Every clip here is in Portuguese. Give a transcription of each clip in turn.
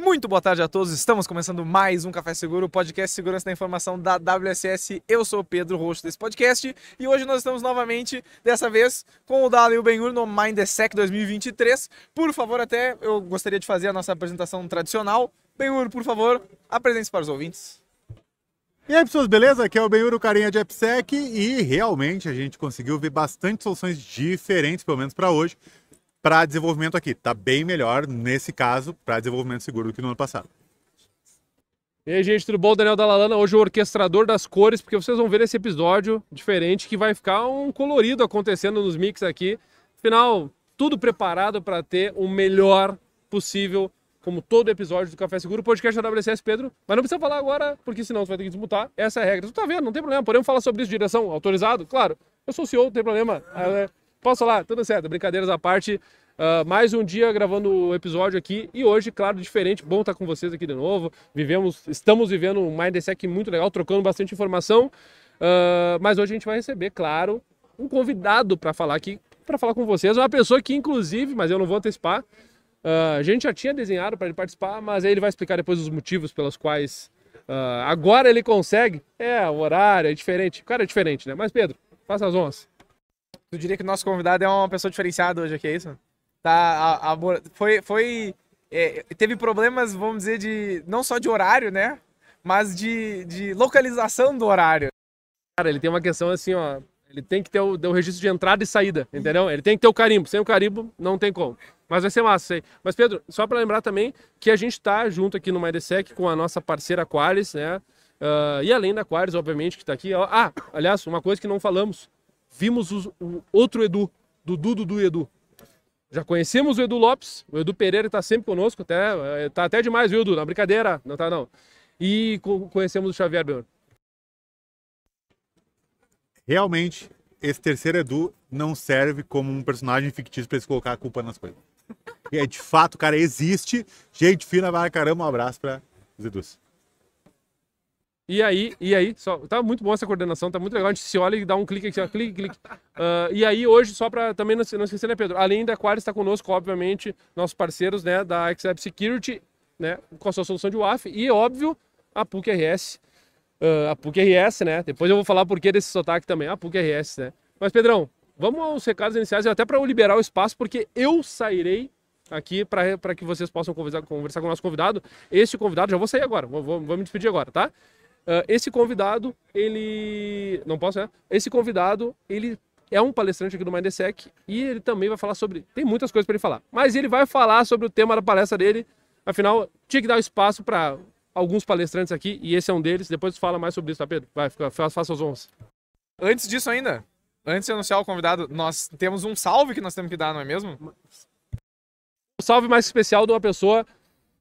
Muito boa tarde a todos. Estamos começando mais um Café Seguro, o podcast Segurança da Informação da WSS. Eu sou o Pedro, host desse podcast, e hoje nós estamos novamente, dessa vez, com o Dali e o Benhur no Mindsec 2023. Por favor, até eu gostaria de fazer a nossa apresentação tradicional. Benhur, por favor, apresente-se para os ouvintes. E aí, pessoas, beleza? Aqui é o Benhur, o carinha de AppSec, e realmente a gente conseguiu ver bastante soluções diferentes, pelo menos para hoje, para desenvolvimento aqui. Tá bem melhor, nesse caso, para desenvolvimento seguro do que no ano passado. E aí, gente, tudo bom? Daniel Dalalana, hoje o orquestrador das cores, porque vocês vão ver esse episódio diferente que vai ficar um colorido acontecendo nos mix aqui. Afinal, tudo preparado para ter o melhor possível, como todo episódio do Café Seguro, podcast da WCS Pedro. Mas não precisa falar agora, porque senão você vai ter que desmutar. Essa é a regra. Tu tá vendo, não tem problema. Podemos falar sobre isso, direção, autorizado? Claro. Eu sou o CEO, não tem problema. É, Posso falar? Tudo certo. Brincadeiras à parte. Uh, mais um dia gravando o episódio aqui e hoje, claro, diferente. Bom estar com vocês aqui de novo. Vivemos, estamos vivendo um Mindsec muito legal, trocando bastante informação. Uh, mas hoje a gente vai receber, claro, um convidado para falar aqui, para falar com vocês. Uma pessoa que, inclusive, mas eu não vou antecipar, uh, a gente já tinha desenhado para ele participar, mas aí ele vai explicar depois os motivos pelos quais agora ele consegue. É, o horário é diferente. O cara é diferente, né? Mas, Pedro, faça as honras. Tu diria que o nosso convidado é uma pessoa diferenciada hoje aqui, é isso? Tá, a, a, foi, foi é, teve problemas, vamos dizer, de não só de horário, né? Mas de, de localização do horário. Cara, ele tem uma questão assim, ó. Ele tem que ter o, o registro de entrada e saída, entendeu? Ele tem que ter o carimbo. Sem o carimbo, não tem como. Mas vai ser massa, sei. Mas, Pedro, só para lembrar também que a gente está junto aqui no MyDSEC com a nossa parceira Qualis, né? Uh, e além da Qualis, obviamente, que está aqui. Ó. Ah, aliás, uma coisa que não falamos vimos o, o outro Edu, Dudu, Dudu e Edu. Já conhecemos o Edu Lopes, o Edu Pereira está sempre conosco, até, é, tá até demais, viu, Edu? Na brincadeira, não tá não. E conhecemos o Xavier Benhor. Realmente, esse terceiro Edu não serve como um personagem fictício para se colocar a culpa nas coisas. E é de fato, cara existe, gente fina, vai caramba, um abraço para os Edus. E aí, e aí, só, tá muito bom essa coordenação, tá muito legal. A gente se olha e dá um clique aqui, ó, clique, clique. Uh, e aí, hoje, só para também não, não esquecer, né, Pedro? Além da Aquarius está conosco, obviamente, nossos parceiros, né, da XApp Security, né, com a sua solução de WAF, e, óbvio, a PUC RS. Uh, a PUC RS, né? Depois eu vou falar por que desse sotaque também, a PUC RS, né? Mas, Pedrão, vamos aos recados iniciais, até para eu liberar o espaço, porque eu sairei aqui para que vocês possam conversar, conversar com o nosso convidado. Esse convidado, já vou sair agora, vou, vou, vou me despedir agora, tá? Uh, esse convidado, ele. Não posso, né? Esse convidado, ele é um palestrante aqui do Mindsec e ele também vai falar sobre. Tem muitas coisas para ele falar, mas ele vai falar sobre o tema da palestra dele. Afinal, tinha que dar espaço para alguns palestrantes aqui e esse é um deles. Depois tu fala mais sobre isso, tá, Pedro? Vai, faça as honras. Antes disso, ainda, antes de anunciar o convidado, nós temos um salve que nós temos que dar, não é mesmo? O salve mais especial de uma pessoa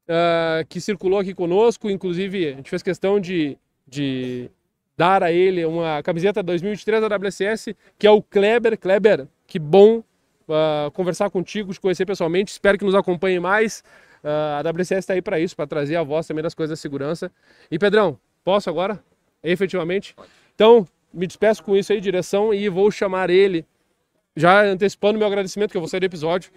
uh, que circulou aqui conosco, inclusive a gente fez questão de de dar a ele uma camiseta 2023 da WSS, que é o Kleber. Kleber, que bom uh, conversar contigo, te conhecer pessoalmente. Espero que nos acompanhe mais. Uh, a WSS está aí para isso, para trazer a voz também das coisas da segurança. E Pedrão, posso agora? Efetivamente. Então, me despeço com isso aí, direção, e vou chamar ele, já antecipando meu agradecimento, que eu vou sair do episódio.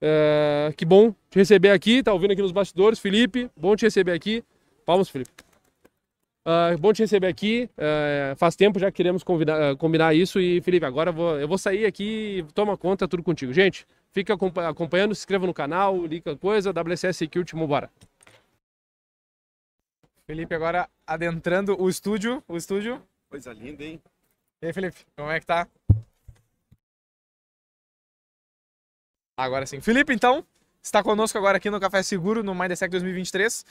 Uh, que bom te receber aqui, tá ouvindo aqui nos bastidores. Felipe, bom te receber aqui. Palmas, Felipe. Uh, bom te receber aqui. Uh, faz tempo já que queremos convidar, uh, combinar isso. E, Felipe, agora eu vou, eu vou sair aqui e toma conta tudo contigo. Gente, fica acompanhando, se inscreva no canal, liga coisa, WSS Security, vambora. Felipe, agora adentrando o estúdio. O estúdio. Coisa linda, hein? E aí, Felipe, como é que tá? Agora sim. Felipe, então, está conosco agora aqui no Café Seguro, no Mindsec 2023.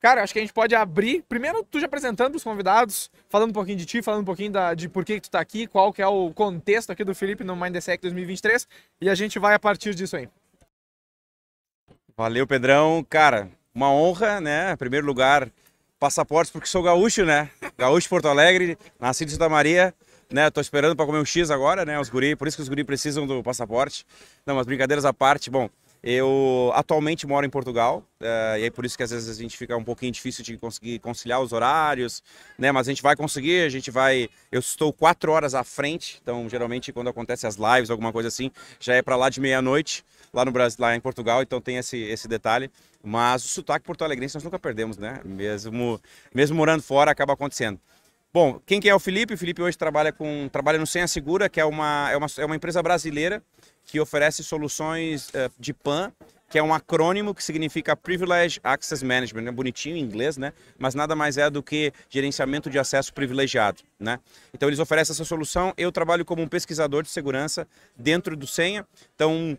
Cara, acho que a gente pode abrir, primeiro tu já apresentando os convidados, falando um pouquinho de ti, falando um pouquinho da, de por que, tu tá aqui, qual que é o contexto aqui do Felipe no Mindsec 2023, e a gente vai a partir disso aí. Valeu, Pedrão. Cara, uma honra, né? Em primeiro lugar, passaportes, porque sou gaúcho, né? Gaúcho Porto Alegre, nascido em Santa Maria, né? Tô esperando para comer um X agora, né? Os guri, por isso que os guri precisam do passaporte. Não, mas brincadeiras à parte, bom, Eu atualmente moro em Portugal, uh, e é por isso que às vezes a gente fica um pouquinho difícil de conseguir conciliar os horários, né? Mas a gente vai conseguir, a gente vai. Eu estou quatro horas à frente, então geralmente quando acontece as lives, alguma coisa assim, já é para lá de meia-noite, lá no Brasil, lá em Portugal, então tem esse, esse detalhe. Mas o sotaque porto-alegrense nós nunca perdemos, né? Mesmo, mesmo morando fora, acaba acontecendo. Bom, quem que é o Felipe? O Felipe hoje trabalha com trabalha no Senha Segura, que é uma, é uma, é uma empresa brasileira que oferece soluções uh, de PAN, que é um acrônimo que significa Privilege Access Management, é bonitinho em inglês, né? Mas nada mais é do que gerenciamento de acesso privilegiado, né? Então eles oferecem essa solução. Eu trabalho como um pesquisador de segurança dentro do Senha. Então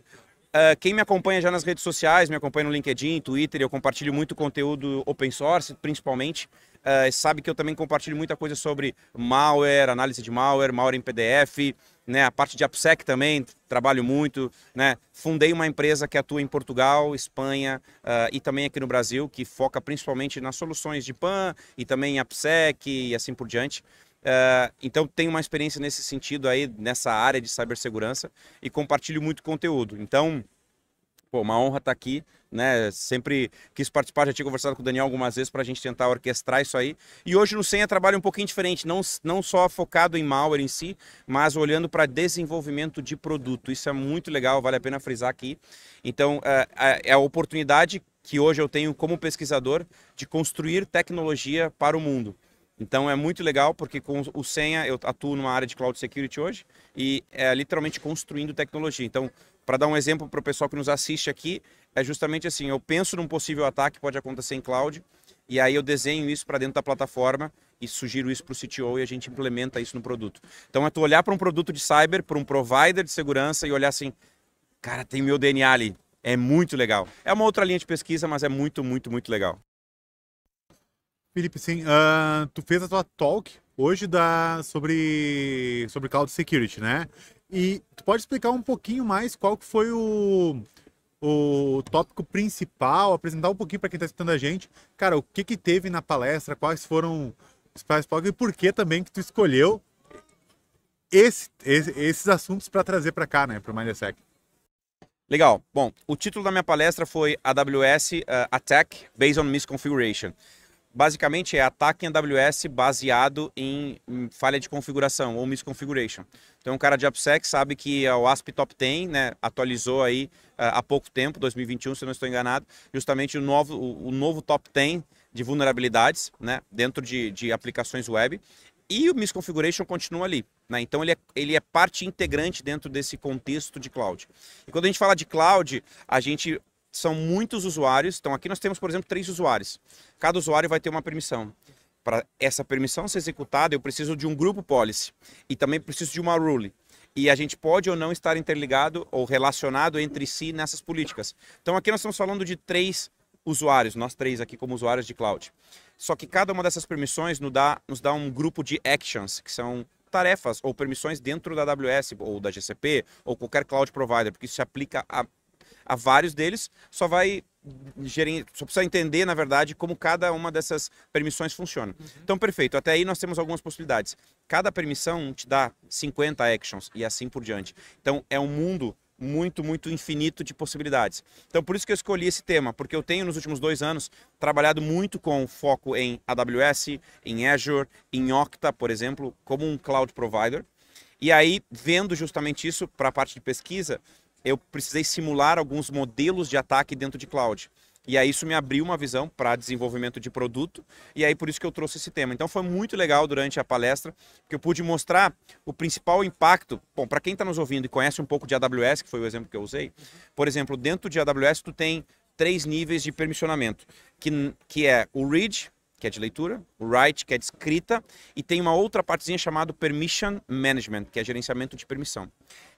Uh, quem me acompanha já nas redes sociais, me acompanha no LinkedIn, Twitter, eu compartilho muito conteúdo open source, principalmente. Uh, sabe que eu também compartilho muita coisa sobre malware, análise de malware, malware em PDF, né? A parte de AppSec também, trabalho muito, né? Fundei uma empresa que atua em Portugal, Espanha uh, e também aqui no Brasil, que foca principalmente nas soluções de PAN e também em AppSec e assim por diante. Uh, então tenho uma experiência nesse sentido aí, nessa área de cibersegurança e compartilho muito conteúdo. Então, Pô, uma honra estar aqui, né? Sempre quis participar, já tinha conversado com o Daniel algumas vezes para a gente tentar orquestrar isso aí. E hoje no Senha trabalho um pouquinho diferente, não, não só focado em malware em si, mas olhando para desenvolvimento de produto. Isso é muito legal, vale a pena frisar aqui. Então, é, é, é a oportunidade que hoje eu tenho como pesquisador de construir tecnologia para o mundo. Então é muito legal porque com o Senha eu atuo numa área de cloud security hoje e é literalmente construindo tecnologia. Então para dar um exemplo para o pessoal que nos assiste aqui, é justamente assim: eu penso num possível ataque que pode acontecer em cloud, e aí eu desenho isso para dentro da plataforma e sugiro isso para o CTO e a gente implementa isso no produto. Então é tu olhar para um produto de cyber, para um provider de segurança e olhar assim, cara, tem meu DNA ali. É muito legal. É uma outra linha de pesquisa, mas é muito, muito, muito legal. Felipe, sim, uh, tu fez a tua talk hoje da, sobre, sobre cloud security, né? E tu pode explicar um pouquinho mais qual que foi o, o tópico principal, apresentar um pouquinho para quem está escutando a gente, cara, o que que teve na palestra, quais foram os principais tópicos e por que também que tu escolheu esse, esse, esses assuntos para trazer para cá, né, para o Mindsec. Legal. Bom, o título da minha palestra foi AWS uh, Attack Based on Misconfiguration basicamente é ataque em AWS baseado em, falha de configuração ou misconfiguration. Então, um cara de AppSec sabe que o ASP Top 10 né, atualizou aí uh, há pouco tempo, 2021, se não estou enganado, justamente o novo, o, o novo Top 10 de vulnerabilidades né, dentro de, de aplicações web. E o misconfiguration continua ali. Né? Então, ele é, ele é parte integrante dentro desse contexto de cloud. E quando a gente fala de cloud, a gente são muitos usuários. Então aqui nós temos, por exemplo, três usuários. Cada usuário vai ter uma permissão. Para essa permissão ser executada, eu preciso de um grupo policy e também preciso de uma rule. E a gente pode ou não estar interligado ou relacionado entre si nessas políticas. Então aqui nós estamos falando de três usuários, nós três aqui como usuários de cloud. Só que cada uma dessas permissões nos dá, nos dá um grupo de actions, que são tarefas ou permissões dentro da AWS ou da GCP ou qualquer cloud provider, porque isso se aplica a a vários deles, só vai gerir, só precisa entender, na verdade, como cada uma dessas permissões funciona. Uhum. Então, perfeito. Até aí nós temos algumas possibilidades. Cada permissão te dá 50 actions e assim por diante. Então, é um mundo muito, muito infinito de possibilidades. Então, por isso que eu escolhi esse tema, porque eu tenho nos últimos dois anos trabalhado muito com foco em AWS, em Azure, em Okta, por exemplo, como um cloud provider. E aí, vendo justamente isso para a parte de pesquisa, eu precisei simular alguns modelos de ataque dentro de cloud. E aí isso me abriu uma visão para desenvolvimento de produto, e aí por isso que eu trouxe esse tema. Então foi muito legal durante a palestra, que eu pude mostrar o principal impacto. Bom, para quem está nos ouvindo e conhece um pouco de AWS, que foi o exemplo que eu usei, por exemplo, dentro de AWS tu tem três níveis de permissionamento, que, que é o read, que é de leitura, o write, que é de escrita, e tem uma outra partezinha chamada permission management, que é gerenciamento de permissão.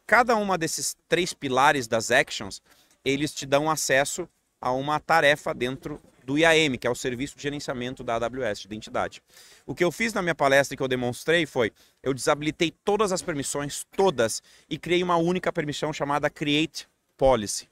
Cada uma desses três pilares das actions, eles te dão acesso a uma tarefa dentro do IAM, que é o Serviço de Gerenciamento da AWS de Identidade. O que eu fiz na minha palestra que eu demonstrei foi, eu desabilitei todas as permissões, todas, e criei uma única permissão chamada Create Policy.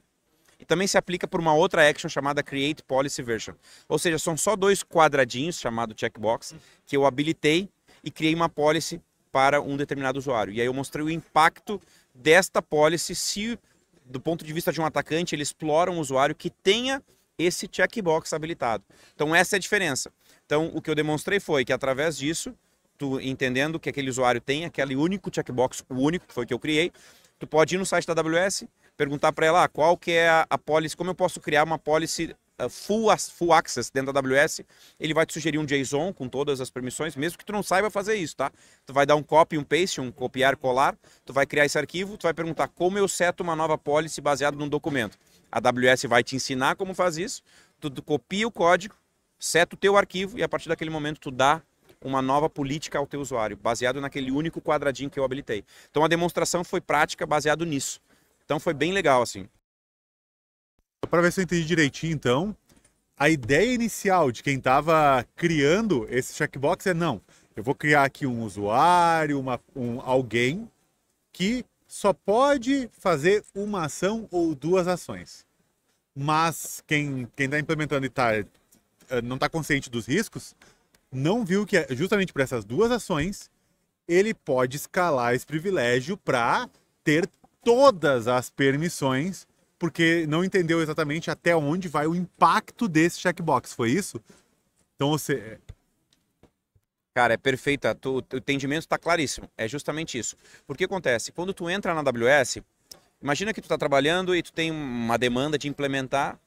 E também se aplica por uma outra action chamada Create Policy Version. Ou seja, são só dois quadradinhos, chamado checkbox, que eu habilitei e criei uma policy para um determinado usuário. E aí eu mostrei o impacto desta policy se do ponto de vista de um atacante, ele explora um usuário que tenha esse checkbox habilitado. Então essa é a diferença. Então o que eu demonstrei foi que através disso, tu entendendo que aquele usuário tem aquele único checkbox, o único que foi que eu criei, tu pode ir no site da AWS, perguntar para ela ah, qual que é a, a policy, como eu posso criar uma policy full, full access dentro da AWS, ele vai te sugerir um JSON com todas as permissões, mesmo que tu não saiba fazer isso, tá? Tu vai dar um copy, um paste, um copiar, colar, tu vai criar esse arquivo, tu vai perguntar como eu seto uma nova policy baseado num documento. A AWS vai te ensinar como faz isso, tu, tu copia o código, seta o teu arquivo e a partir daquele momento tu dá uma nova política ao teu usuário, baseado naquele único quadradinho que eu habilitei. Então a demonstração foi prática baseado nisso. Então foi bem legal assim. Para ver se eu entendi direitinho, então, a ideia inicial de quem estava criando esse checkbox é não, eu vou criar aqui um usuário, uma, um, alguém que só pode fazer uma ação ou duas ações. Mas quem está implementando e tá, eh, não está consciente dos riscos, não viu que é justamente por essas duas ações ele pode escalar esse privilégio para ter todas as permissões, porque não entendeu exatamente até onde vai o impacto desse checkbox. Foi isso? Então você. Cara, é perfeita. O entendimento está claríssimo. É justamente isso. Porque acontece, quando tu entra na AWS, imagina que tu está trabalhando e tu tem uma demanda de implementar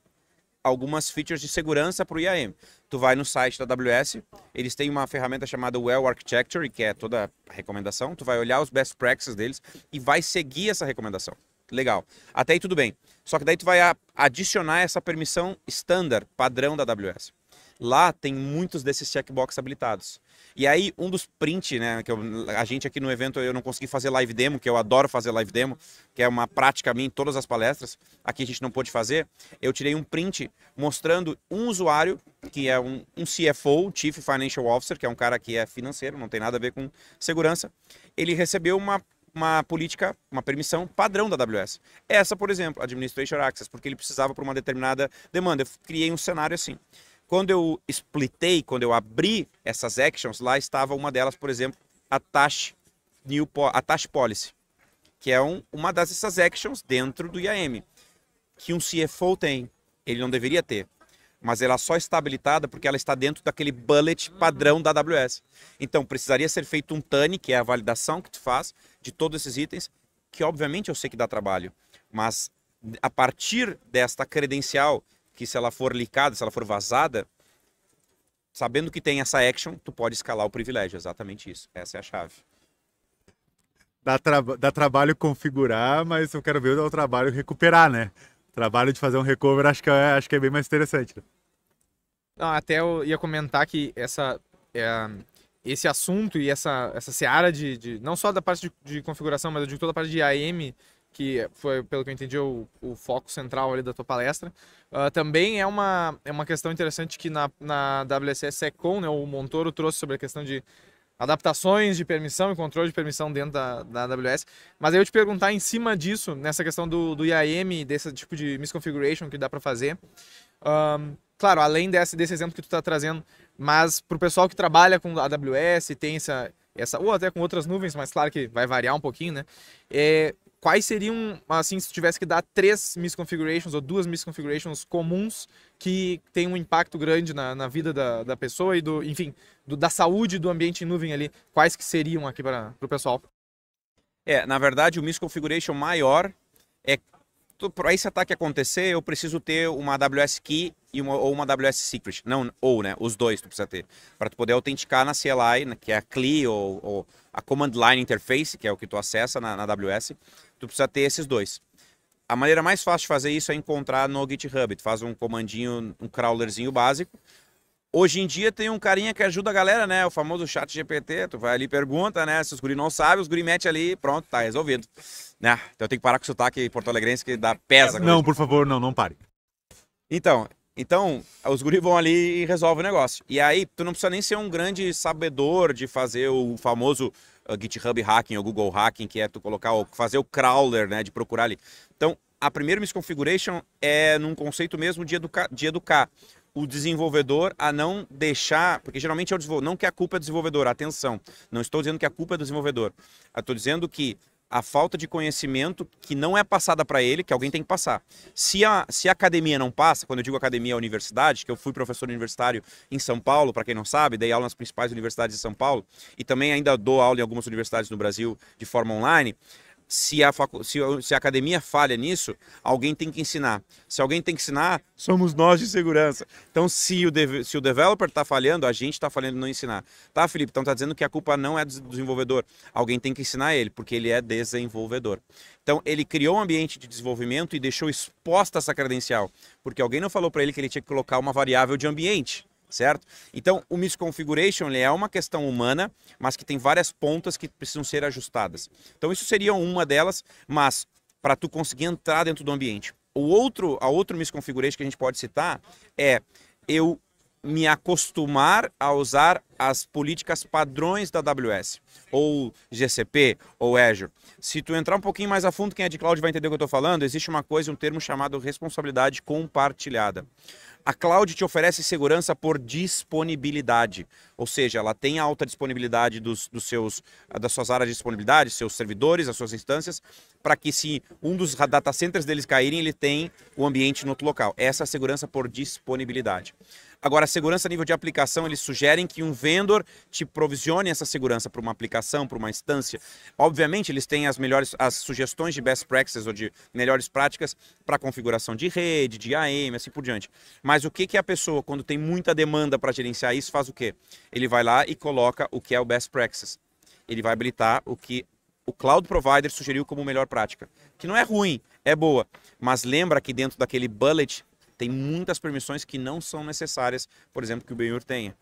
algumas features de segurança para o IAM. Tu vai no site da AWS, eles têm uma ferramenta chamada Well Architecture, que é toda a recomendação. Tu vai olhar os best practices deles e vai seguir essa recomendação. Legal. Até aí tudo bem. Só que daí tu vai adicionar essa permissão standard, padrão da AWS. Lá tem muitos desses checkbox habilitados. E aí, um dos print, né, que eu, a gente aqui no evento eu não consegui fazer live demo, que eu adoro fazer live demo, que é uma prática minha em todas as palestras, aqui a gente não pôde fazer. Eu tirei um print mostrando um usuário, que é um, um CFO, Chief Financial Officer, que é um cara que é financeiro, não tem nada a ver com segurança. Ele recebeu uma uma política, uma permissão padrão da AWS. Essa, por exemplo, Administration Access, porque ele precisava para uma determinada demanda. Eu criei um cenário assim. Quando eu splitei, quando eu abri essas actions, lá estava uma delas, por exemplo, a Tash, New, a Tash Policy, que é um, uma dessas actions dentro do IAM, que um CFO tem, ele não deveria ter, mas ela só está habilitada porque ela está dentro daquele bullet padrão da AWS. Então, precisaria ser feito um TANI, que é a validação que tu faz de todos esses itens, que obviamente eu sei que dá trabalho, mas a partir desta credencial que se ela for licada, se ela for vazada, sabendo que tem essa action, tu pode escalar o privilégio. Exatamente isso. Essa é a chave. Dá, tra dá trabalho configurar, mas eu quero ver o trabalho recuperar, né? Trabalho de fazer um recover acho que é, acho que é bem mais interessante. Né? Não, até eu ia comentar que essa, é, esse assunto e essa, essa seara de, de não só da parte de, de configuração, mas de toda a parte de AM que foi, pelo que eu entendi, o, o foco central ali da tua palestra. Uh, também é uma, é uma questão interessante que na, na WSS SecCon, né, o Montoro trouxe sobre a questão de adaptações de permissão e controle de permissão dentro da, da AWS. Mas aí eu te perguntar em cima disso, nessa questão do, do IAM, desse tipo de misconfiguration que dá para fazer. Um, claro, além desse, desse exemplo que tu está trazendo, mas para o pessoal que trabalha com AWS, tem essa, essa, ou até com outras nuvens, mas claro que vai variar um pouquinho, né? É, quais seriam, assim, se tivesse que dar três misconfigurations ou duas misconfigurations comuns que tem um impacto grande na, na vida da, da pessoa e do, enfim, do, da saúde do ambiente em nuvem ali, quais que seriam aqui para o pessoal? É, na verdade, o misconfiguration maior é para esse ataque acontecer, eu preciso ter uma AWS Key e uma, ou uma AWS Secret. Não, ou, né? Os dois tu precisa ter. Para tu poder autenticar na CLI, que é a CLI ou, ou, a Command Line Interface, que é o que tu acessa na, na AWS tu precisa ter esses dois. A maneira mais fácil de fazer isso é encontrar no GitHub. Tu faz um comandinho, um crawlerzinho básico. Hoje em dia tem um carinha que ajuda a galera, né? O famoso chat GPT. Tu vai ali pergunta, né? Se os guri não sabem, os guri mete ali pronto, tá resolvido. Né? Então eu tenho que parar com o sotaque porto-alegrense que dá pesa. Não, por favor, não, não pare. Então, então, os guri vão ali e resolvem o negócio. E aí, tu não precisa nem ser um grande sabedor de fazer o famoso GitHub hacking ou Google hacking, que é tu colocar, fazer o crawler, né, de procurar ali. Então, a primeira misconfiguration é num conceito mesmo de educar, de educar o desenvolvedor a não deixar, porque geralmente é o desenvolvedor, não que a culpa é do desenvolvedor, atenção, não estou dizendo que a culpa é do desenvolvedor, estou dizendo que a falta de conhecimento que não é passada para ele, que alguém tem que passar. Se a, se a academia não passa, quando eu digo academia é universidade, que eu fui professor universitário em São Paulo, para quem não sabe, dei aula nas principais universidades de São Paulo e também ainda dou aula em algumas universidades no Brasil de forma online se a, facu... se, se a academia falha nisso, alguém tem que ensinar. Se alguém tem que ensinar, somos nós de segurança. Então, se o, de... se o developer está falhando, a gente está falhando não ensinar. Tá, Felipe? Então está dizendo que a culpa não é do desenvolvedor. Alguém tem que ensinar ele, porque ele é desenvolvedor. Então, ele criou um ambiente de desenvolvimento e deixou exposta essa credencial, porque alguém não falou para ele que ele tinha que colocar uma variável de ambiente certo? Então, o misconfiguration é uma questão humana, mas que tem várias pontas que precisam ser ajustadas. Então, isso seria uma delas, mas para tu conseguir entrar dentro do ambiente. O outro, a outro misconfiguration que a gente pode citar é eu me acostumar a usar as políticas padrões da AWS, ou GCP, ou Azure. Se tu entrar um pouquinho mais a fundo, quem é de cloud vai entender o que eu estou falando, existe uma coisa, um termo chamado responsabilidade compartilhada. A cloud te oferece segurança por disponibilidade, ou seja, ela tem alta disponibilidade dos, dos seus, das suas áreas de disponibilidade, seus servidores, as suas instâncias, para que se um dos data centers deles caírem, ele tem o ambiente no outro local. Essa é a segurança por disponibilidade. Agora, a segurança a nível de aplicação, eles sugerem que um vendor te provisione essa segurança para uma aplicação, para uma instância. Obviamente, eles têm as melhores as sugestões de best practices ou de melhores práticas para configuração de rede, de AM, assim por diante. Mas o que, que a pessoa, quando tem muita demanda para gerenciar isso, faz o quê? Ele vai lá e coloca o que é o best practices. Ele vai habilitar o que o cloud provider sugeriu como melhor prática, que não é ruim, é boa, mas lembra que dentro daquele bullet tem muitas permissões que não são necessárias, por exemplo, que o Benhur tenha,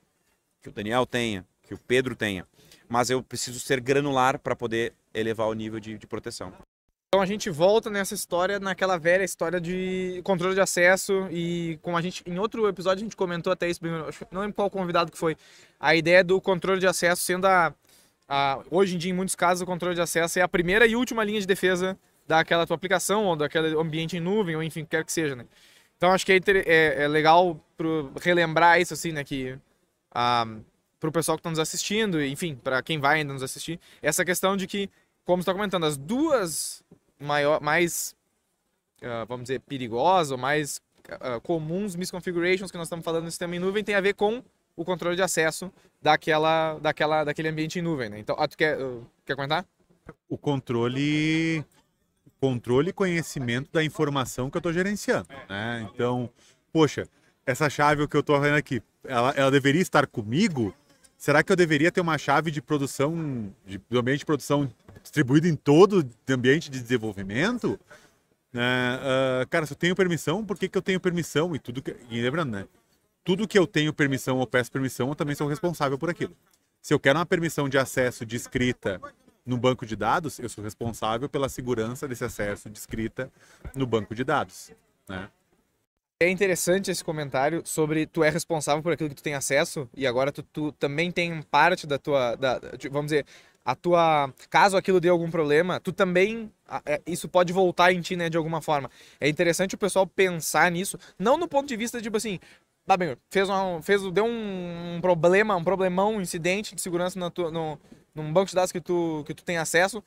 que o Daniel tenha, que o Pedro tenha. Mas eu preciso ser granular para poder elevar o nível de, de proteção. Então a gente volta nessa história, naquela velha história de controle de acesso e como a gente em outro episódio a gente comentou até isso, não lembro qual convidado que foi, a ideia do controle de acesso sendo a, a hoje em dia em muitos casos o controle de acesso é a primeira e última linha de defesa daquela tua aplicação ou daquele ambiente em nuvem ou enfim, quer que seja, né? Então acho que é, é, é legal pro, relembrar isso, assim, né? Que ah, para o pessoal que está nos assistindo, enfim, para quem vai ainda nos assistir, essa questão de que, como está comentando, as duas maior, mais, uh, vamos dizer, perigosas ou mais uh, comuns misconfigurations que nós estamos falando no sistema em nuvem tem a ver com o controle de acesso daquela, daquela, daquele ambiente em nuvem, né? Então, ah, tu quer, uh, quer comentar? O controle controle e conhecimento da informação que eu estou gerenciando. Né? Então, poxa, essa chave que eu estou vendo aqui, ela, ela, deveria estar comigo? Será que eu deveria ter uma chave de produção, de, do ambiente de produção distribuído em todo o ambiente de desenvolvimento? Uh, cara, se eu tenho permissão, por que, que eu tenho permissão? E tudo que. E lembrando, né? Tudo que eu tenho permissão ou peço permissão, eu também sou responsável por aquilo. Se eu quero uma permissão de acesso de escrita no banco de dados, eu sou responsável pela segurança desse acesso de escrita no banco de dados. Né? É interessante esse comentário sobre tu é responsável por aquilo que tu tem acesso e agora tu, tu também tem parte da tua, da, vamos dizer, a tua, caso aquilo dê algum problema, tu também, é, isso pode voltar em ti, né, de alguma forma. É interessante o pessoal pensar nisso, não no ponto de vista, tipo assim, tá bem, fez, um, fez deu um, problema, um problemão, um incidente de segurança no, no, num banco de dados que tu, que tu tem acesso,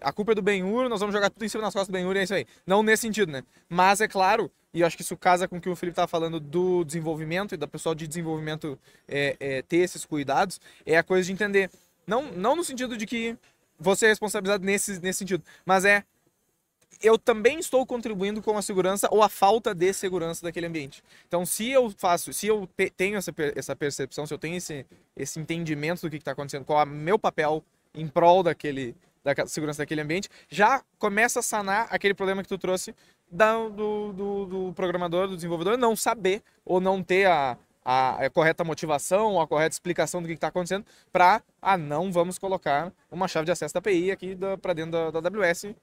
a culpa é do Benhur, nós vamos jogar tudo em cima das costas do Benhur e é isso aí. Não nesse sentido, né? Mas é claro, e acho que isso casa com o que o Felipe estava falando do desenvolvimento e da pessoal de desenvolvimento é, é, ter esses cuidados, é a coisa de entender. Não, não no sentido de que você é responsabilizado nesse, nesse sentido, mas é eu também estou contribuindo com a segurança ou a falta de segurança daquele ambiente. Então, se eu faço, se eu tenho essa, essa percepção, se eu tenho esse, esse entendimento do que está acontecendo, qual é o meu papel em prol daquele, da segurança daquele ambiente, já começa a sanar aquele problema que tu trouxe da, do, do, do, programador, do desenvolvedor, não saber ou não ter a, a, a correta motivação, a correta explicação do que está acontecendo, para, ah, não vamos colocar uma chave de acesso da API aqui para dentro da, da AWS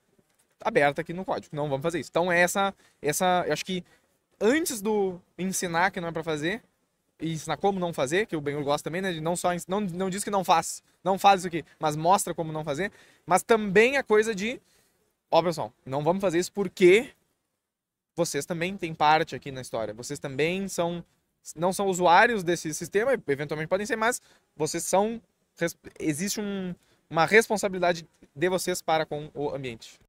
aberta aqui no código. Não vamos fazer isso. Então, essa, essa, eu acho que antes do ensinar que não é para fazer, e ensinar como não fazer, que o Benhur gosta também, né? De não só não, não diz que não faz, não faz isso aqui, mas mostra como não fazer. Mas também a coisa de, ó, pessoal, não vamos fazer isso porque vocês também têm parte aqui na história. Vocês também são, não são usuários desse sistema, eventualmente podem ser, mas vocês são, existe um, uma responsabilidade de vocês para com o ambiente.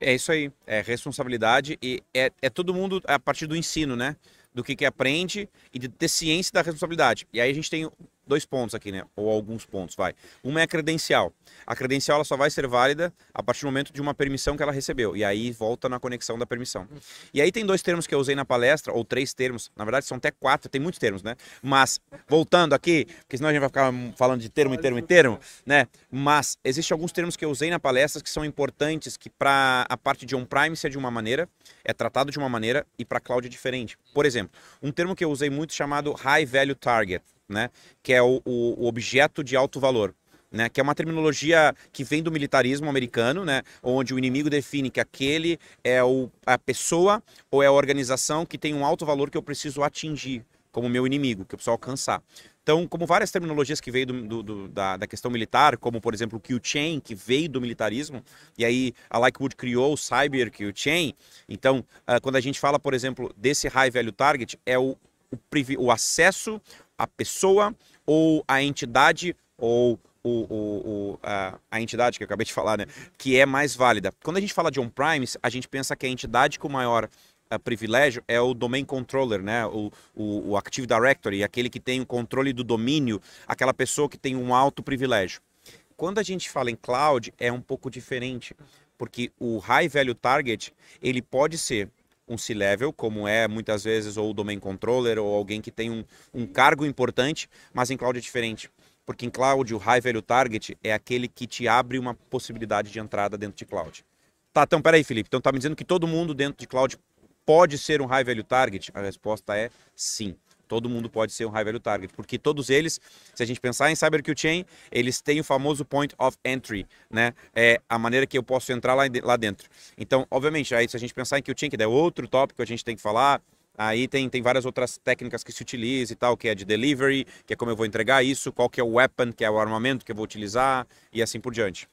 É isso aí, é responsabilidade e é, é todo mundo a partir do ensino, né? Do que, que aprende e de ter ciência da responsabilidade. E aí a gente tem dois pontos aqui, né? Ou alguns pontos, vai. Uma é a credencial. A credencial ela só vai ser válida a partir do momento de uma permissão que ela recebeu. E aí volta na conexão da permissão. E aí tem dois termos que eu usei na palestra, ou três termos. Na verdade são até quatro, tem muitos termos, né? Mas, voltando aqui, porque senão a gente vai ficar falando de termo em termo em termo, né? Mas existem alguns termos que eu usei na palestra que são importantes, que para a parte de on-premise é de uma maneira, é tratado de uma maneira, e para cloud é diferente. Por exemplo, um termo que eu usei muito chamado High Value Target né? que é o, o, objeto de alto valor. Né, que é uma terminologia que vem do militarismo americano, né, onde o inimigo define que aquele é o, a pessoa ou é a organização que tem um alto valor que eu preciso atingir como meu inimigo, que eu preciso alcançar. Então, como várias terminologias que veio do, do, do, da, da, questão militar, como por exemplo o Q-Chain, que veio do militarismo, e aí a Likewood criou o Cyber Q-Chain. Então, uh, quando a gente fala, por exemplo, desse High Value Target, é o, o, o acesso a pessoa ou a entidade ou o, o, o, a, a, entidade que eu acabei de falar, né, que é mais válida. Quando a gente fala de on-premise, a gente pensa que a entidade com maior uh, privilégio é o domain controller, né, o, o, o Active Directory, aquele que tem o controle do domínio, aquela pessoa que tem um alto privilégio. Quando a gente fala em cloud, é um pouco diferente, porque o High Value Target, ele pode ser um C-level, como é muitas vezes ou o domain controller ou alguém que tem um, um cargo importante, mas em cloud é diferente. Porque em cloud o high value target é aquele que te abre uma possibilidade de entrada dentro de cloud. Tá, então peraí, Felipe. Então tá me dizendo que todo mundo dentro de cloud pode ser um high value target? A resposta é sim. Todo mundo pode ser um high value target, porque todos eles, se a gente pensar em Cyber Chain, eles têm o famoso point of entry, né? É a maneira que eu posso entrar lá, lá dentro. Então, obviamente, aí se a gente pensar em Chain, que é outro tópico que a gente tem que falar, Aí tem, tem várias outras técnicas que se utiliza e tal, que é de delivery, que é como eu vou entregar isso, qual que é o weapon, que é o armamento que eu vou utilizar e assim por diante.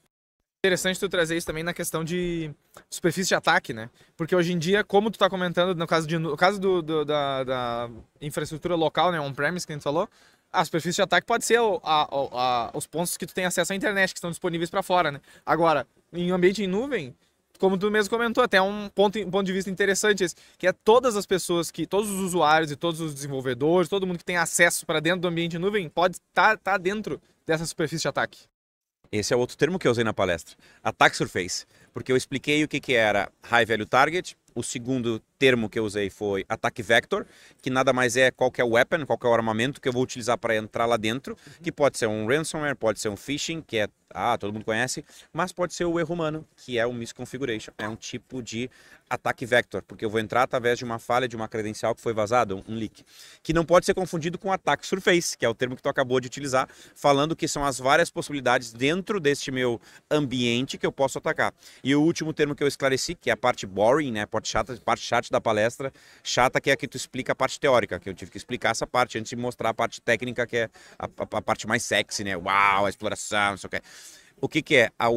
Interessante tu trazer isso também na questão de superfície de ataque, né? Porque hoje em dia, como tu está comentando, no caso, de, no caso do, do da, da, infraestrutura local, né, on-premise, que a gente falou, a superfície de ataque pode ser a, a, a, os pontos que tu tem acesso à internet, que estão disponíveis para fora, né? Agora, em ambiente em nuvem, como tu mesmo comentou, até um ponto, um ponto de vista interessante esse, que é todas as pessoas que, todos os usuários e todos os desenvolvedores, todo mundo que tem acesso para dentro do ambiente em nuvem pode estar tá, tá dentro dessa superfície de ataque. Esse é outro termo que eu usei na palestra, Attack Surface, porque eu expliquei o que, que era High Value Target, o segundo termo que eu usei foi Attack Vector, que nada mais é qual o weapon, qual o armamento que eu vou utilizar para entrar lá dentro, que pode ser um ransomware, pode ser um phishing, que é ah, todo mundo conhece, mas pode ser o erro humano, que é o misconfiguration. É um tipo de ataque vector, porque eu vou entrar através de uma falha de uma credencial que foi vazada, um, leak. Que não pode ser confundido com ataque surface, que é o termo que tu acabou de utilizar, falando que são as várias possibilidades dentro deste meu ambiente que eu posso atacar. E o último termo que eu esclareci, que é a parte boring, né, parte chata, parte chata da palestra, chata que é a que tu explica a parte teórica, que eu tive que explicar essa parte antes de mostrar a parte técnica, que é a, a, a parte mais sexy, né? Uau, a exploração, não sei o que. O que, que é? A,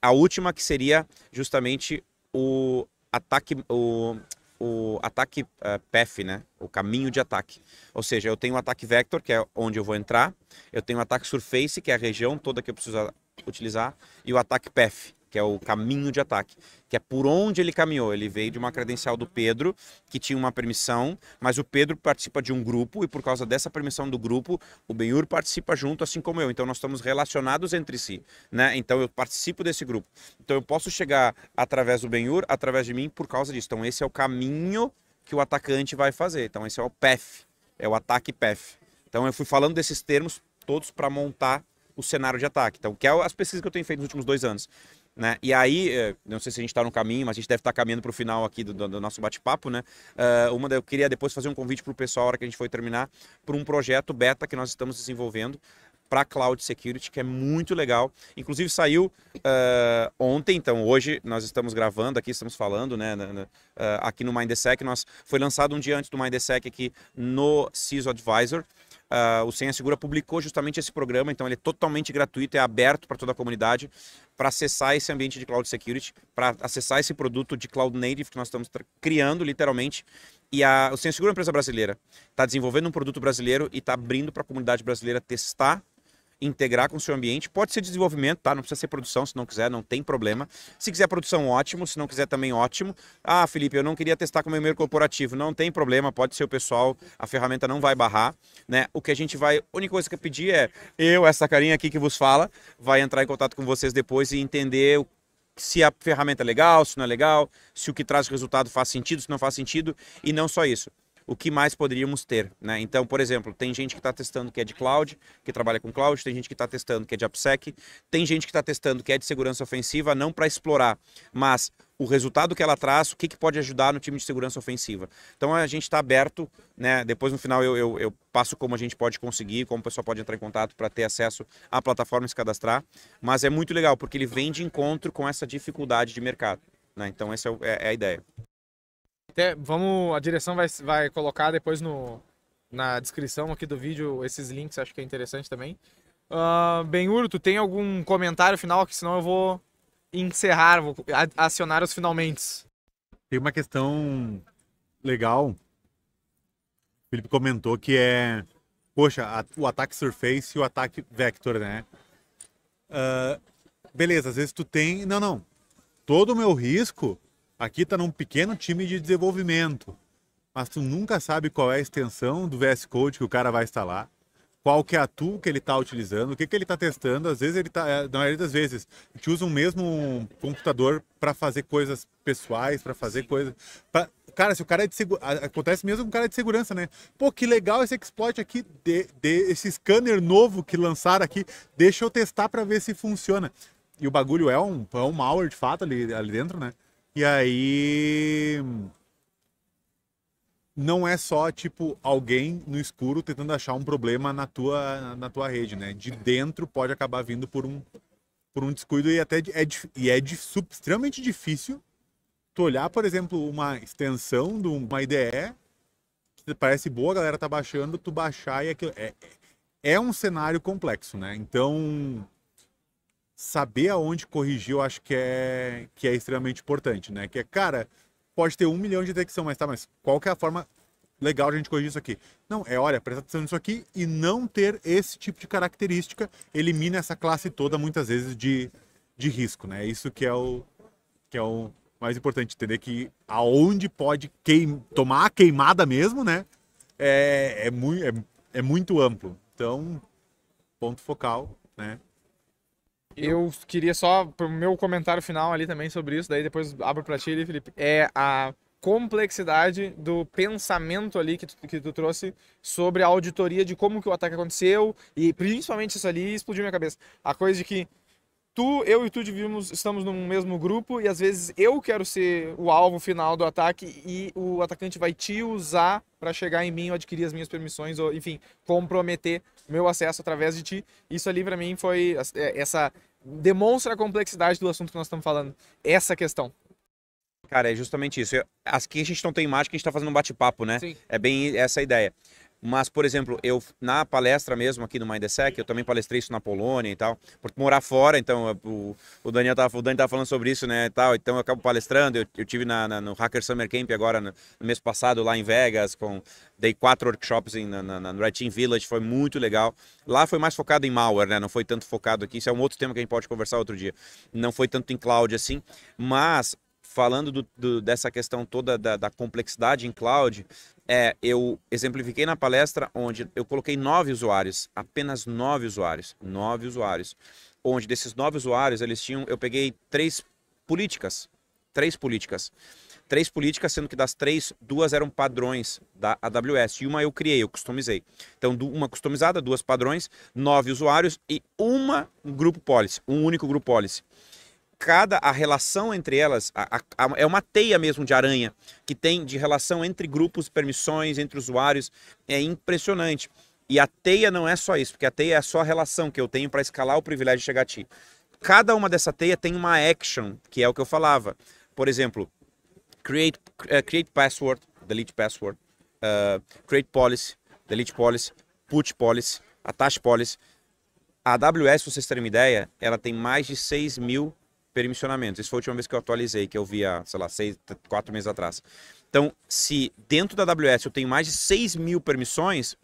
a última que seria justamente o ataque, o, o ataque uh, path, né? O caminho de ataque. Ou seja, eu tenho o ataque vector, que é onde eu vou entrar. Eu tenho o ataque surface, que é a região toda que eu preciso utilizar. E o ataque path, que é o caminho de ataque, que é por onde ele caminhou. Ele veio de uma credencial do Pedro, que tinha uma permissão, mas o Pedro participa de um grupo e por causa dessa permissão do grupo, o Benhur participa junto, assim como eu. Então nós estamos relacionados entre si, né? Então eu participo desse grupo. Então eu posso chegar através do Benhur, através de mim, por causa disso. Então esse é o caminho que o atacante vai fazer. Então esse é o PEF, é o ataque PEF. Então eu fui falando desses termos todos para montar o cenário de ataque. Então, que é as pesquisas que eu tenho feito nos últimos dois anos. Né? E aí, eh, não sei se a gente está no caminho, mas a gente deve estar tá caminhando para o final aqui do, do nosso bate-papo, né? Uh, uma eu queria depois fazer um convite para o pessoal, a hora que a gente for terminar, para um projeto beta que nós estamos desenvolvendo para Cloud Security, que é muito legal. Inclusive saiu uh, ontem, então hoje nós estamos gravando aqui, estamos falando, né, uh, aqui no Mindsec, nós foi lançado um dia antes do Mindsec aqui no CISO Advisor. Uh, o Senha Segura publicou justamente esse programa, então ele é totalmente gratuito, é aberto para toda a comunidade para acessar esse ambiente de cloud security, para acessar esse produto de cloud native que nós estamos criando literalmente. E a, o Senha Segura é uma empresa brasileira, está desenvolvendo um produto brasileiro e está abrindo para a comunidade brasileira testar integrar com o seu ambiente. Pode ser desenvolvimento, tá? Não precisa ser produção, se não quiser, não tem problema. Se quiser produção, ótimo. Se não quiser, também ótimo. Ah, Felipe, eu não queria testar com o meu e-mail corporativo. Não tem problema, pode ser o pessoal, a ferramenta não vai barrar, né? O que a gente vai, a única coisa que eu pedir é eu, essa carinha aqui que vos fala, vai entrar em contato com vocês depois e entender se a ferramenta é legal, se não é legal, se o que traz o resultado faz sentido, se não faz sentido, e não só isso o que mais poderíamos ter. Né? Então, por exemplo, tem gente que está testando que é de cloud, que trabalha com cloud, tem gente que está testando que é de AppSec, tem gente que está testando que é de segurança ofensiva, não para explorar, mas o resultado que ela traz, o que, que pode ajudar no time de segurança ofensiva. Então a gente está aberto, né? Depois no final eu, eu, eu, passo como a gente pode conseguir, como o pessoal pode entrar em contato para ter acesso à plataforma e se cadastrar. Mas é muito legal, porque ele vem de encontro com essa dificuldade de mercado. Né? Então essa é, é, é a ideia. Até, vamos, a direção vai, vai colocar depois no, na descrição aqui do vídeo esses links, acho que é interessante também. Uh, Benhur, tu tem algum comentário final aqui, senão eu vou encerrar, vou acionar os finalmente. Tem uma questão legal. O Felipe comentou que é, poxa, a, o ataque surface e o ataque vector, né? Uh, beleza, às vezes tu tem, não, não. Todo o meu risco Aqui está num pequeno time de desenvolvimento, mas tu nunca sabe qual é a extensão do VS Code que o cara vai instalar, qual que é a tool que ele está utilizando, o que, que ele está testando. Às vezes ele está, é, na maioria das vezes, a gente usa o mesmo computador para fazer coisas pessoais, para fazer coisas. Pra... Cara, se o cara é de segurança. Acontece mesmo com o cara de segurança, né? Pô, que legal esse exploit aqui, de, de, esse scanner novo que lançaram aqui. Deixa eu testar para ver se funciona. E o bagulho é um, é um malware de fato ali, ali dentro, né? E aí não é só tipo alguém no escuro tentando achar um problema na tua na tua rede, né? De dentro pode acabar vindo por um por um descuido e até é e é extremamente difícil tu olhar, por exemplo, uma extensão de uma IDE que parece boa, a galera tá baixando, tu baixar e aquilo é, é um cenário complexo, né? Então saber aonde corrigir, eu acho que é, que é extremamente importante, né? Que é, cara, pode ter um milhão de detecção, mas tá, mas qual que é a forma legal de a gente corrigir isso aqui? Não, é, olha, presta atenção nisso aqui e não ter esse tipo de característica elimina essa classe toda, muitas vezes, de, de risco, né? Isso que é o, que é o mais importante, entender que aonde pode queim, tomar a queimada mesmo, né? É, é, muito, é, é muito amplo. Então, ponto focal, né? Eu queria só, o meu comentário final ali também sobre isso, daí depois abro para ti Felipe. É a complexidade do pensamento ali que tu, que tu trouxe sobre a auditoria de como que o ataque aconteceu e principalmente isso ali explodiu minha cabeça. A coisa de que tu, eu e tu devíamos, estamos no mesmo grupo e às vezes eu quero ser o alvo final do ataque e o atacante vai te usar para chegar em mim ou adquirir as minhas permissões ou, enfim, comprometer meu acesso através de ti. Isso ali para mim foi é, essa demonstra a complexidade do assunto que nós estamos falando. Essa questão. Cara, é justamente isso. Aqui a gente não tem imagem, que a gente está fazendo um bate-papo, né? Sim. É bem essa a ideia. Mas, por exemplo, eu na palestra mesmo aqui no Mindsec, eu também palestrei isso na Polônia e tal, por morar fora, então o, o Daniel tava, o Dani tava falando sobre isso, né, e tal, então eu acabo palestrando, eu, eu tive na, na, no Hacker Summer Camp agora no, no, mês passado lá em Vegas, com dei quatro workshops em, na, na, Red Team Village, foi muito legal. Lá foi mais focado em malware, né, não foi tanto focado aqui, isso é um outro tema que a gente pode conversar outro dia. Não foi tanto em cloud assim, mas falando do, do, dessa questão toda da, da, complexidade em cloud, é, eu exemplifiquei na palestra onde eu coloquei nove usuários, apenas nove usuários, nove usuários, onde desses nove usuários eles tinham, eu peguei três políticas, três políticas, três políticas, sendo que das três, duas eram padrões da AWS e uma eu criei, eu customizei. Então, uma customizada, duas padrões, nove usuários e uma grupo policy, um único grupo policy cada a relação entre elas a, a, é uma teia mesmo de aranha que tem de relação entre grupos, permissões, entre usuários. É impressionante. E a teia não é só isso, porque a teia é só a relação que eu tenho para escalar o privilégio de chegar a ti. Cada uma dessa teia tem uma action, que é o que eu falava. Por exemplo, create, uh, create password, delete password, uh, create policy, delete policy, put policy, attach policy. A AWS, se vocês terem uma ideia, ela tem mais de 6 mil permissionamentos. Isso foi a última vez que eu atualizei, que eu vi há, sei lá, seis, quatro meses atrás. Então, se dentro da AWS eu tenho mais de 6 mil permissões,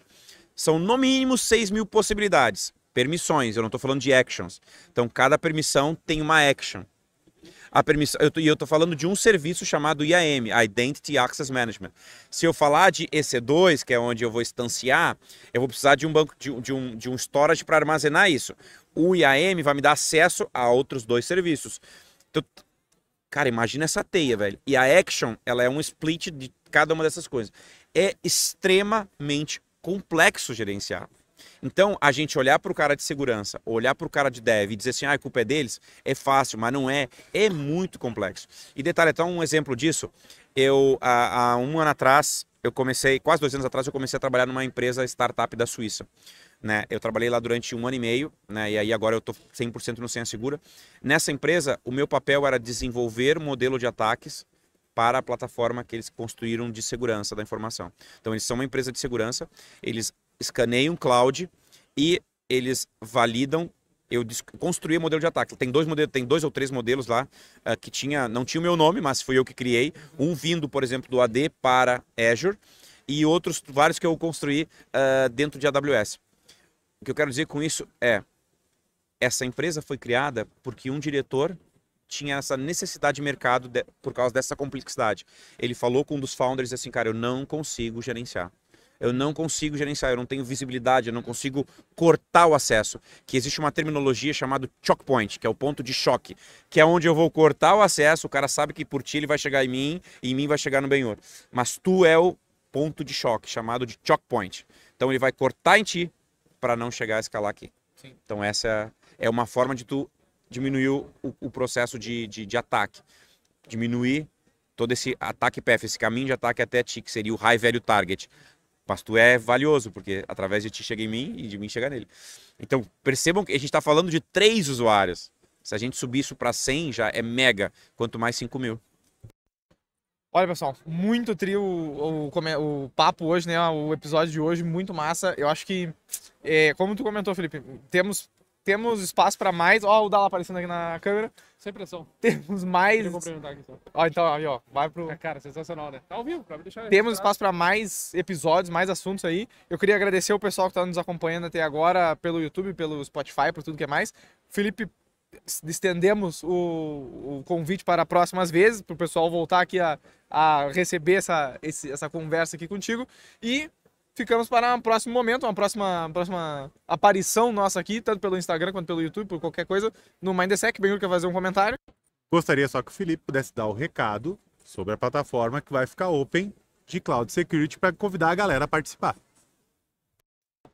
são no mínimo 6 mil possibilidades. permissões, eu não estou falando de actions. Então, cada permissão tem uma action. A permissão, e eu estou falando de um serviço chamado IAM, Identity Access Management. Se eu falar de EC2, que é onde eu vou instanciar, eu vou precisar de um banco de, de um, de um storage para armazenar isso. O IAM vai me dar acesso a outros dois serviços. Então, cara, imagina essa teia, velho. E a Action, ela é um split de cada uma dessas coisas. É extremamente complexo gerenciar. Então, a gente olhar para o cara de segurança, olhar para o cara de dev e dizer assim, ah, a culpa é deles, é fácil, mas não é. É muito complexo. E detalhe, então, um exemplo disso, eu, há, há um ano atrás, eu comecei, quase dois anos atrás, eu comecei a trabalhar numa empresa startup da Suíça. Né? Eu trabalhei lá durante um ano e meio, né? e aí agora eu estou 100% no Senha Segura. Nessa empresa, o meu papel era desenvolver modelo de ataques para a plataforma que eles construíram de segurança da informação. Então, eles são uma empresa de segurança, eles escaneiam cloud e eles validam. Eu construí o modelo de ataque. Tem dois modelos, tem dois ou três modelos lá uh, que tinha, não tinha o meu nome, mas foi eu que criei. Um vindo, por exemplo, do AD para Azure e outros vários que eu construí uh, dentro de AWS. O que eu quero dizer com isso é essa empresa foi criada porque um diretor tinha essa necessidade de mercado de, por causa dessa complexidade. Ele falou com um dos founders assim, cara, eu não consigo gerenciar eu não consigo gerenciar, eu não tenho visibilidade, eu não consigo cortar o acesso. Que existe uma terminologia chamada choke point, que é o ponto de choque, que é onde eu vou cortar o acesso, o cara sabe que por ti ele vai chegar em mim e em mim vai chegar no Benhor. Mas tu é o ponto de choque, chamado de choke point. Então ele vai cortar em ti para não chegar a escalar aqui. Sim. Então essa é uma forma de tu diminuir o, o processo de, de, de ataque. Diminuir todo esse ataque PF, esse caminho de ataque até ti, que seria o high value target. Mas tu é valioso, porque através de ti chega em mim e de mim chega nele. Então, percebam que a gente está falando de três usuários. Se a gente subir isso para 100, já é mega, quanto mais 5 mil. Olha, pessoal, muito trio o, o, o, papo hoje, né? O episódio de hoje, muito massa. Eu acho que, é, como tu comentou, Felipe, temos temos espaço para mais. Ó, o Dala aparecendo aqui na câmera. Sem pressão. Temos mais. Deixa eu aqui só. Ó, então, aí, ó. Vai pro. É, cara, sensacional, né? Tá ao vivo, pra me deixar. Temos espaço para mais episódios, mais assuntos aí. Eu queria agradecer o pessoal que tá nos acompanhando até agora pelo YouTube, pelo Spotify, por tudo que é mais. Felipe, estendemos o, o convite para próximas vezes, para o pessoal voltar aqui a, a receber essa, esse, essa conversa aqui contigo. E ficamos para um próximo momento, uma próxima, próxima aparição nossa aqui, tanto pelo Instagram quanto pelo YouTube, por qualquer coisa, no Mindsec. Bem, quer fazer um comentário? Gostaria só que o Felipe pudesse dar o recado sobre a plataforma que vai ficar open de Cloud Security para convidar a galera a participar.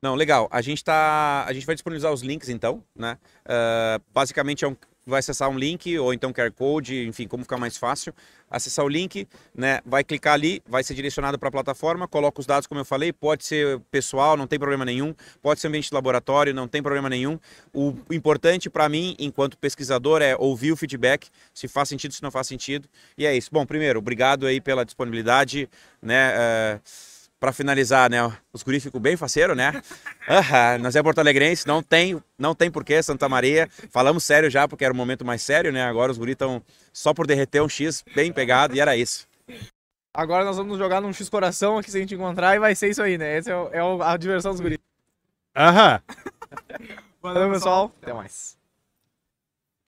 Não, legal. A gente tá, a gente vai disponibilizar os links então, né? Uh, basicamente é um vai acessar um link ou então QR Code, enfim, como ficar mais fácil. Acessar o link, né? Vai clicar ali, vai ser direcionado para a plataforma, coloca os dados como eu falei, pode ser pessoal, não tem problema nenhum, pode ser ambiente de laboratório, não tem problema nenhum. O importante para mim, enquanto pesquisador, é ouvir o feedback, se faz sentido, se não faz sentido. E é isso. Bom, primeiro, obrigado aí pela disponibilidade, né? Uh para finalizar, né? Os guris ficam bem faceiro, né? Uhum, nós é Porto Alegrense, não tem, não tem porquê, Santa Maria. Falamos sério já, porque era um momento mais sério, né? Agora os guris estão só por derreter um X bem pegado e era isso. Agora nós vamos jogar num X coração aqui se a gente encontrar e vai ser isso aí, né? Essa é, é a diversão dos guris. Aham. Valeu, pessoal. Até mais.